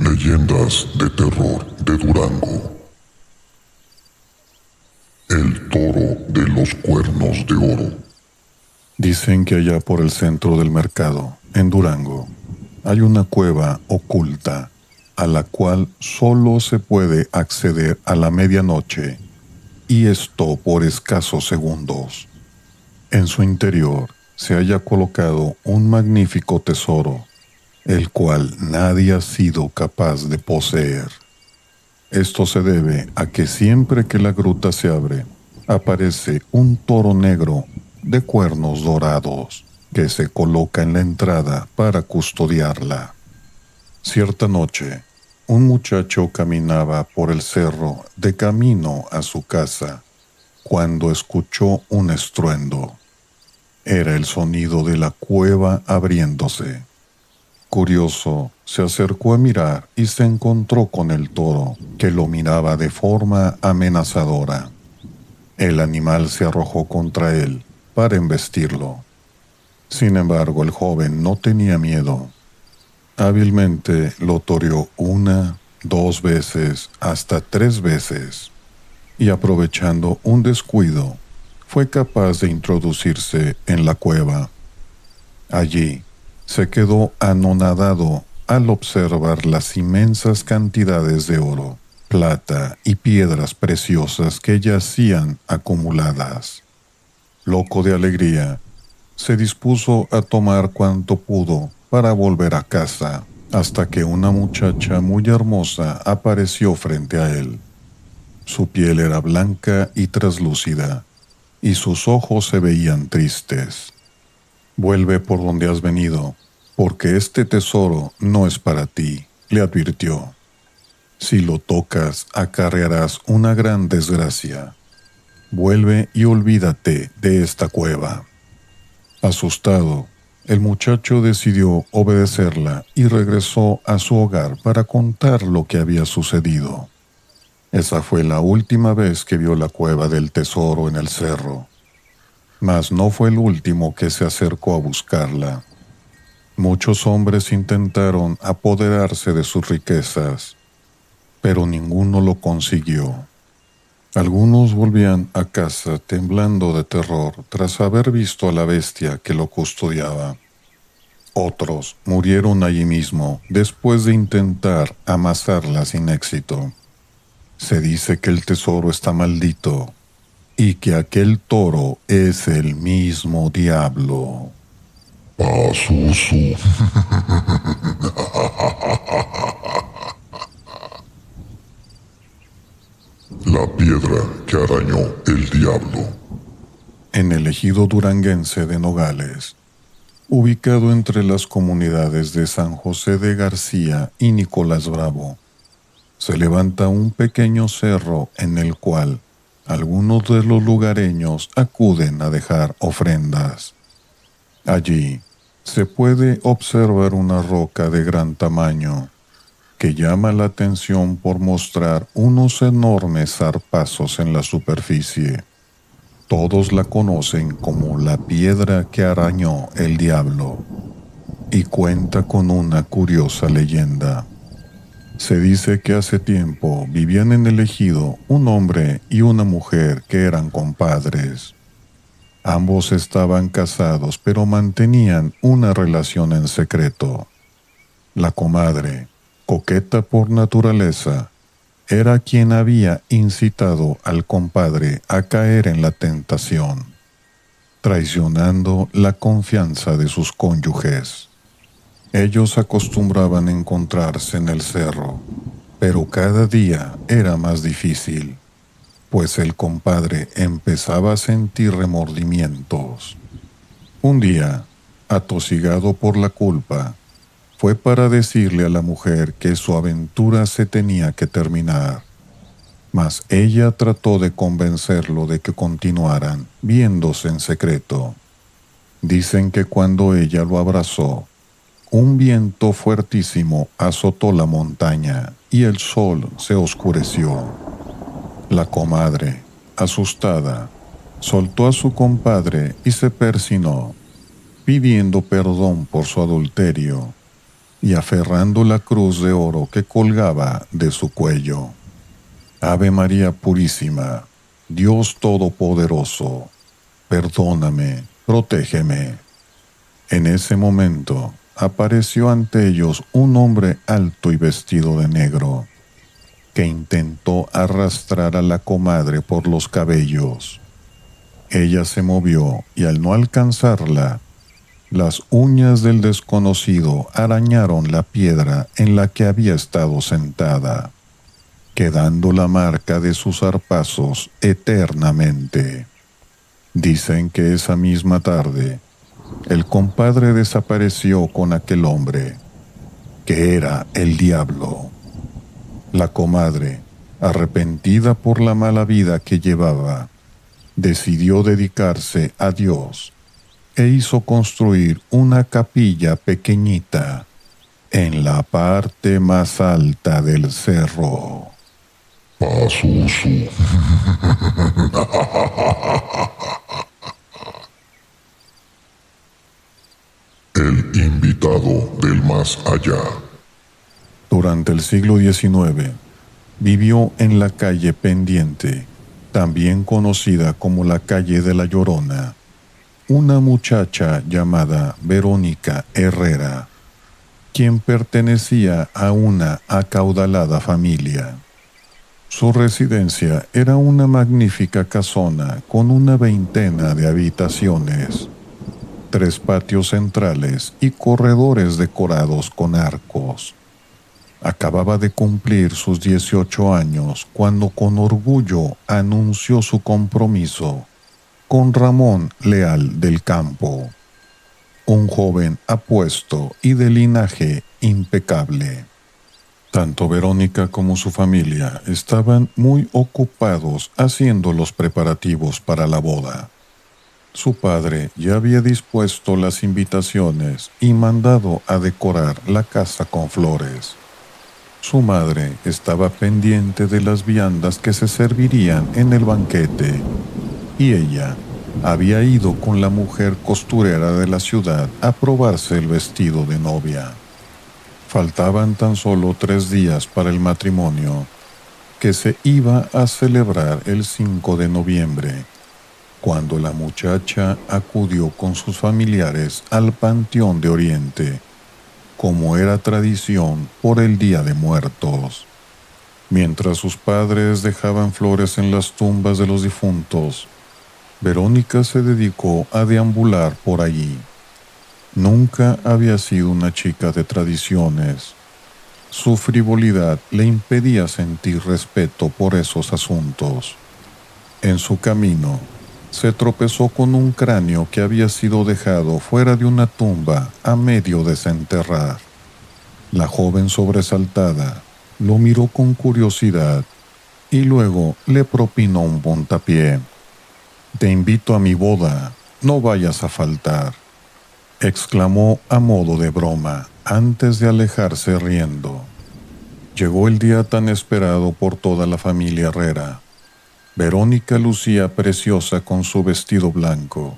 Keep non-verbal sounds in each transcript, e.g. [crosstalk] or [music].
Leyendas de terror de Durango. El toro de los cuernos de oro. Dicen que allá por el centro del mercado, en Durango, hay una cueva oculta a la cual solo se puede acceder a la medianoche, y esto por escasos segundos. En su interior se haya colocado un magnífico tesoro el cual nadie ha sido capaz de poseer. Esto se debe a que siempre que la gruta se abre, aparece un toro negro de cuernos dorados que se coloca en la entrada para custodiarla. Cierta noche, un muchacho caminaba por el cerro de camino a su casa cuando escuchó un estruendo. Era el sonido de la cueva abriéndose. Curioso, se acercó a mirar y se encontró con el toro, que lo miraba de forma amenazadora. El animal se arrojó contra él para embestirlo. Sin embargo, el joven no tenía miedo. Hábilmente lo toreó una, dos veces, hasta tres veces, y aprovechando un descuido, fue capaz de introducirse en la cueva. Allí, se quedó anonadado al observar las inmensas cantidades de oro, plata y piedras preciosas que yacían acumuladas. Loco de alegría, se dispuso a tomar cuanto pudo para volver a casa, hasta que una muchacha muy hermosa apareció frente a él. Su piel era blanca y traslúcida, y sus ojos se veían tristes. Vuelve por donde has venido, porque este tesoro no es para ti, le advirtió. Si lo tocas, acarrearás una gran desgracia. Vuelve y olvídate de esta cueva. Asustado, el muchacho decidió obedecerla y regresó a su hogar para contar lo que había sucedido. Esa fue la última vez que vio la cueva del tesoro en el cerro mas no fue el último que se acercó a buscarla. Muchos hombres intentaron apoderarse de sus riquezas, pero ninguno lo consiguió. Algunos volvían a casa temblando de terror tras haber visto a la bestia que lo custodiaba. Otros murieron allí mismo después de intentar amasarla sin éxito. Se dice que el tesoro está maldito y que aquel toro es el mismo diablo. La piedra que arañó el diablo. En el ejido duranguense de Nogales, ubicado entre las comunidades de San José de García y Nicolás Bravo, se levanta un pequeño cerro en el cual algunos de los lugareños acuden a dejar ofrendas. Allí se puede observar una roca de gran tamaño que llama la atención por mostrar unos enormes zarpazos en la superficie. Todos la conocen como la piedra que arañó el diablo y cuenta con una curiosa leyenda. Se dice que hace tiempo vivían en el ejido un hombre y una mujer que eran compadres. Ambos estaban casados pero mantenían una relación en secreto. La comadre, coqueta por naturaleza, era quien había incitado al compadre a caer en la tentación, traicionando la confianza de sus cónyuges. Ellos acostumbraban encontrarse en el cerro, pero cada día era más difícil, pues el compadre empezaba a sentir remordimientos. Un día, atosigado por la culpa, fue para decirle a la mujer que su aventura se tenía que terminar, mas ella trató de convencerlo de que continuaran viéndose en secreto. Dicen que cuando ella lo abrazó, un viento fuertísimo azotó la montaña y el sol se oscureció. La comadre, asustada, soltó a su compadre y se persinó, pidiendo perdón por su adulterio. y aferrando la cruz de oro que colgaba de su cuello. Ave María Purísima, Dios Todopoderoso, perdóname, protégeme. En ese momento apareció ante ellos un hombre alto y vestido de negro, que intentó arrastrar a la comadre por los cabellos. Ella se movió y al no alcanzarla, las uñas del desconocido arañaron la piedra en la que había estado sentada quedando la marca de sus zarpazos eternamente. Dicen que esa misma tarde el compadre desapareció con aquel hombre, que era el diablo. La comadre, arrepentida por la mala vida que llevaba, decidió dedicarse a Dios e hizo construir una capilla pequeñita en la parte más alta del cerro. [laughs] El invitado del más allá. Durante el siglo XIX, vivió en la calle Pendiente, también conocida como la calle de la Llorona, una muchacha llamada Verónica Herrera, quien pertenecía a una acaudalada familia. Su residencia era una magnífica casona con una veintena de habitaciones, tres patios centrales y corredores decorados con arcos. Acababa de cumplir sus 18 años cuando con orgullo anunció su compromiso con Ramón Leal del Campo, un joven apuesto y de linaje impecable. Tanto Verónica como su familia estaban muy ocupados haciendo los preparativos para la boda. Su padre ya había dispuesto las invitaciones y mandado a decorar la casa con flores. Su madre estaba pendiente de las viandas que se servirían en el banquete y ella había ido con la mujer costurera de la ciudad a probarse el vestido de novia. Faltaban tan solo tres días para el matrimonio, que se iba a celebrar el 5 de noviembre, cuando la muchacha acudió con sus familiares al Panteón de Oriente, como era tradición por el Día de Muertos. Mientras sus padres dejaban flores en las tumbas de los difuntos, Verónica se dedicó a deambular por allí Nunca había sido una chica de tradiciones. Su frivolidad le impedía sentir respeto por esos asuntos. En su camino, se tropezó con un cráneo que había sido dejado fuera de una tumba a medio desenterrar. La joven sobresaltada lo miró con curiosidad y luego le propinó un puntapié. Te invito a mi boda, no vayas a faltar exclamó a modo de broma antes de alejarse riendo. Llegó el día tan esperado por toda la familia Herrera. Verónica lucía preciosa con su vestido blanco.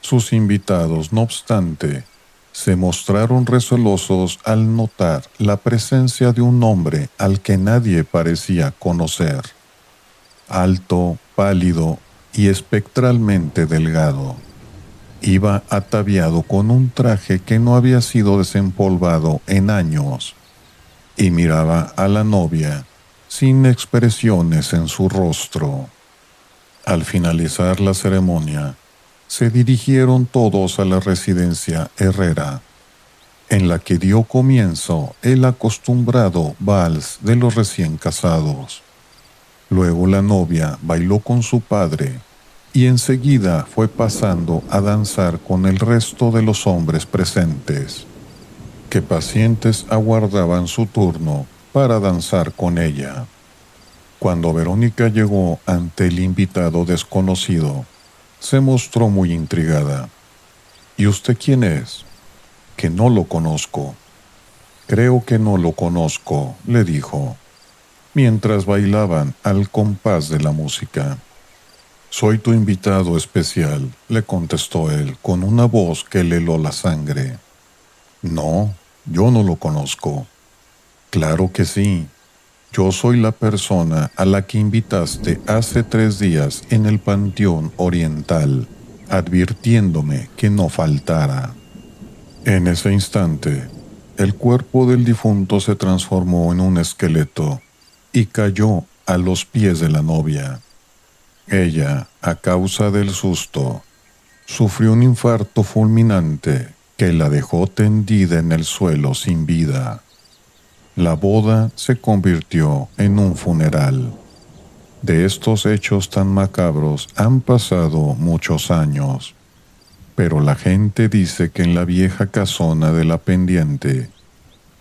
Sus invitados, no obstante, se mostraron recelosos al notar la presencia de un hombre al que nadie parecía conocer. Alto, pálido y espectralmente delgado Iba ataviado con un traje que no había sido desempolvado en años y miraba a la novia sin expresiones en su rostro. Al finalizar la ceremonia, se dirigieron todos a la residencia Herrera, en la que dio comienzo el acostumbrado vals de los recién casados. Luego la novia bailó con su padre y enseguida fue pasando a danzar con el resto de los hombres presentes, que pacientes aguardaban su turno para danzar con ella. Cuando Verónica llegó ante el invitado desconocido, se mostró muy intrigada. ¿Y usted quién es? Que no lo conozco. Creo que no lo conozco, le dijo, mientras bailaban al compás de la música. Soy tu invitado especial, le contestó él con una voz que le heló la sangre. No, Yo no lo conozco. Claro que sí. Yo soy la persona a la que invitaste hace tres días en el Panteón Oriental, advirtiéndome que no faltara. En ese instante, el cuerpo del difunto se transformó en un esqueleto y cayó a los pies de la novia. Ella, a causa del susto, sufrió un infarto fulminante que la dejó tendida en el suelo sin vida. La boda se convirtió en un funeral. De estos hechos tan macabros han pasado muchos años, pero la gente dice que en la vieja casona de la pendiente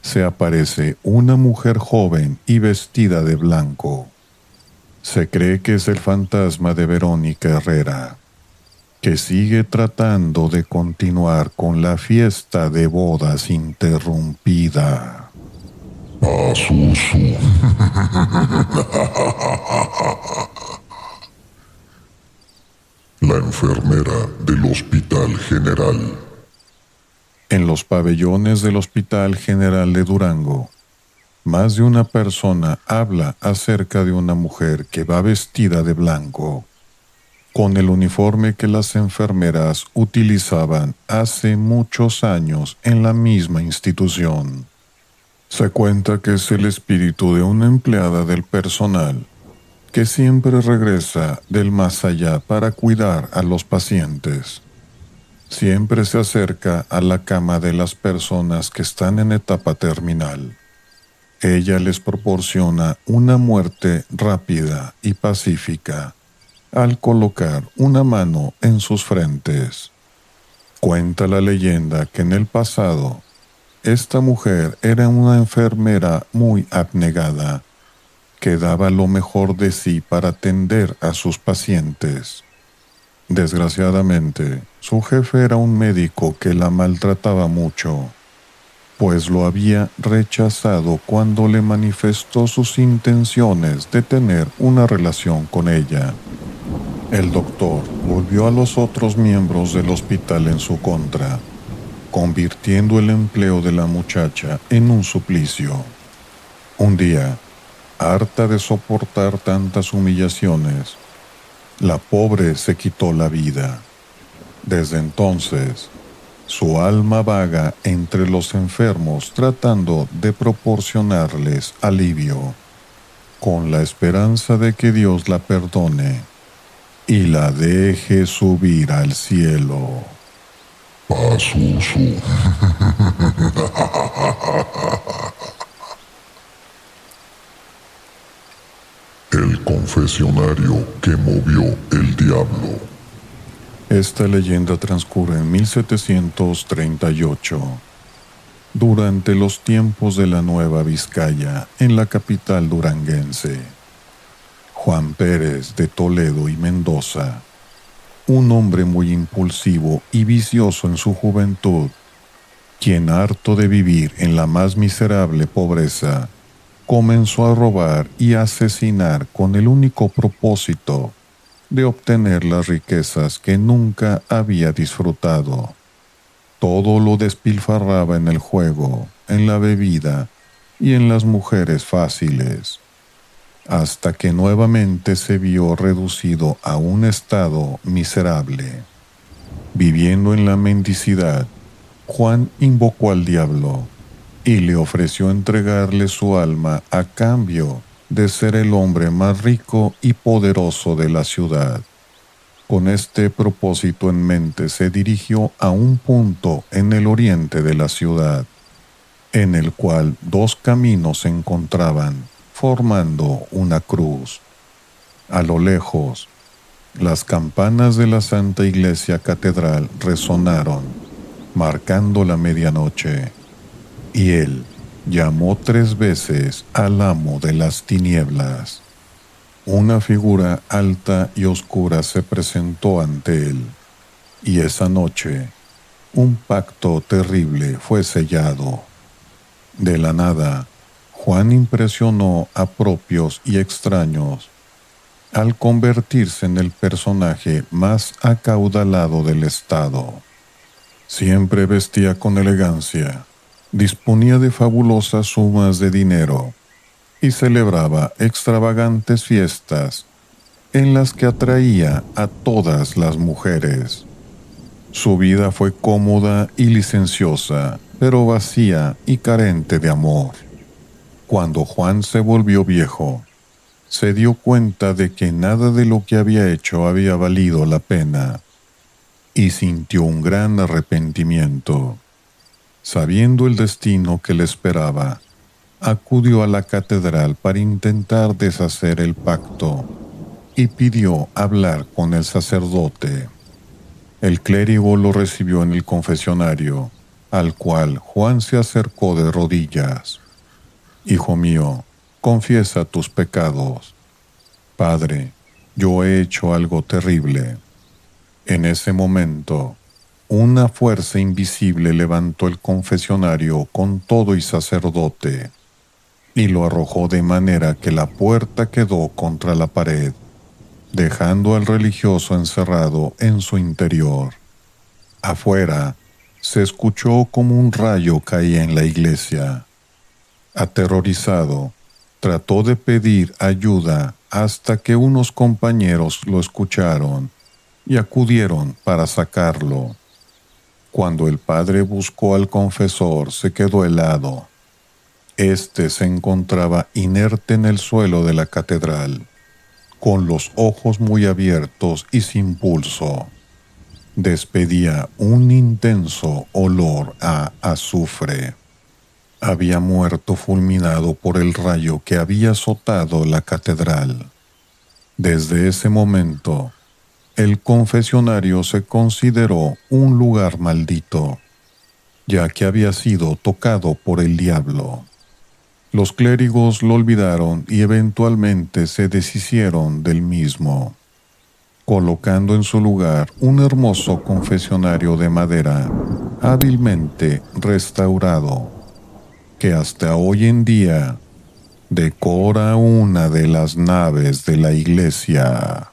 se aparece una mujer joven y vestida de blanco. Se cree que es el fantasma de Verónica Herrera, que sigue tratando de continuar con la fiesta de bodas interrumpida. La enfermera del Hospital General. En los pabellones del Hospital General de Durango, más de una persona habla acerca de una mujer que va vestida de blanco, con el uniforme que las enfermeras utilizaban hace muchos años en la misma institución. Se cuenta que es el espíritu de una empleada del personal que siempre regresa del más allá para cuidar a los pacientes. Siempre se acerca a la cama de las personas que están en etapa terminal. Ella les proporciona una muerte rápida y pacífica al colocar una mano en sus frentes. Cuenta la leyenda que en el pasado esta mujer era una enfermera muy abnegada, que daba lo mejor de sí para atender a sus pacientes. Desgraciadamente, su jefe era un médico que la maltrataba mucho, pues lo había rechazado cuando le manifestó sus intenciones de tener una relación con ella. El doctor volvió a los otros miembros del hospital en su contra convirtiendo el empleo de la muchacha en un suplicio. Un día, harta de soportar tantas humillaciones, la pobre se quitó la vida. Desde entonces, su alma vaga entre los enfermos tratando de proporcionarles alivio, con la esperanza de que Dios la perdone y la deje subir al cielo. [laughs] El confesionario que movió el diablo. Esta leyenda transcurre en 1738, durante los tiempos de la Nueva Vizcaya, en la capital duranguense. Juan Pérez de Toledo y Mendoza un hombre muy impulsivo y vicioso en su juventud, quien harto de vivir en la más miserable pobreza, comenzó a robar y asesinar con el único propósito de obtener las riquezas que nunca había disfrutado. Todo lo despilfarraba en el juego, en la bebida y en las mujeres fáciles hasta que nuevamente se vio reducido a un estado miserable. Viviendo en la mendicidad, Juan invocó al diablo y le ofreció entregarle su alma a cambio de ser el hombre más rico y poderoso de la ciudad. Con este propósito en mente se dirigió a un punto en el oriente de la ciudad, en el cual dos caminos se encontraban formando una cruz. A lo lejos, las campanas de la Santa Iglesia Catedral resonaron, marcando la medianoche, y él llamó tres veces al amo de las tinieblas. Una figura alta y oscura se presentó ante él, y esa noche un pacto terrible fue sellado. De la nada, Juan impresionó a propios y extraños al convertirse en el personaje más acaudalado del Estado. Siempre vestía con elegancia, disponía de fabulosas sumas de dinero y celebraba extravagantes fiestas en las que atraía a todas las mujeres. Su vida fue cómoda y licenciosa, pero vacía y carente de amor. Cuando Juan se volvió viejo, se dio cuenta de que nada de lo que había hecho había valido la pena y sintió un gran arrepentimiento. Sabiendo el destino que le esperaba, acudió a la catedral para intentar deshacer el pacto y pidió hablar con el sacerdote. El clérigo lo recibió en el confesionario, al cual Juan se acercó de rodillas. Hijo mío, confiesa tus pecados. Padre, yo he hecho algo terrible. En ese momento, una fuerza invisible levantó el confesionario con todo y sacerdote y lo arrojó de manera que la puerta quedó contra la pared, dejando al religioso encerrado en su interior. Afuera, se escuchó como un rayo caía en la iglesia. Aterrorizado, trató de pedir ayuda hasta que unos compañeros lo escucharon y acudieron para sacarlo. Cuando el padre buscó al confesor, se quedó helado. Este se encontraba inerte en el suelo de la catedral, con los ojos muy abiertos y sin pulso. Despedía un intenso olor a azufre había muerto fulminado por el rayo que había azotado la catedral. Desde ese momento, el confesionario se consideró un lugar maldito, ya que había sido tocado por el diablo. Los clérigos lo olvidaron y eventualmente se deshicieron del mismo, colocando en su lugar un hermoso confesionario de madera hábilmente restaurado que hasta hoy en día decora una de las naves de la iglesia.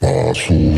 Paso [laughs]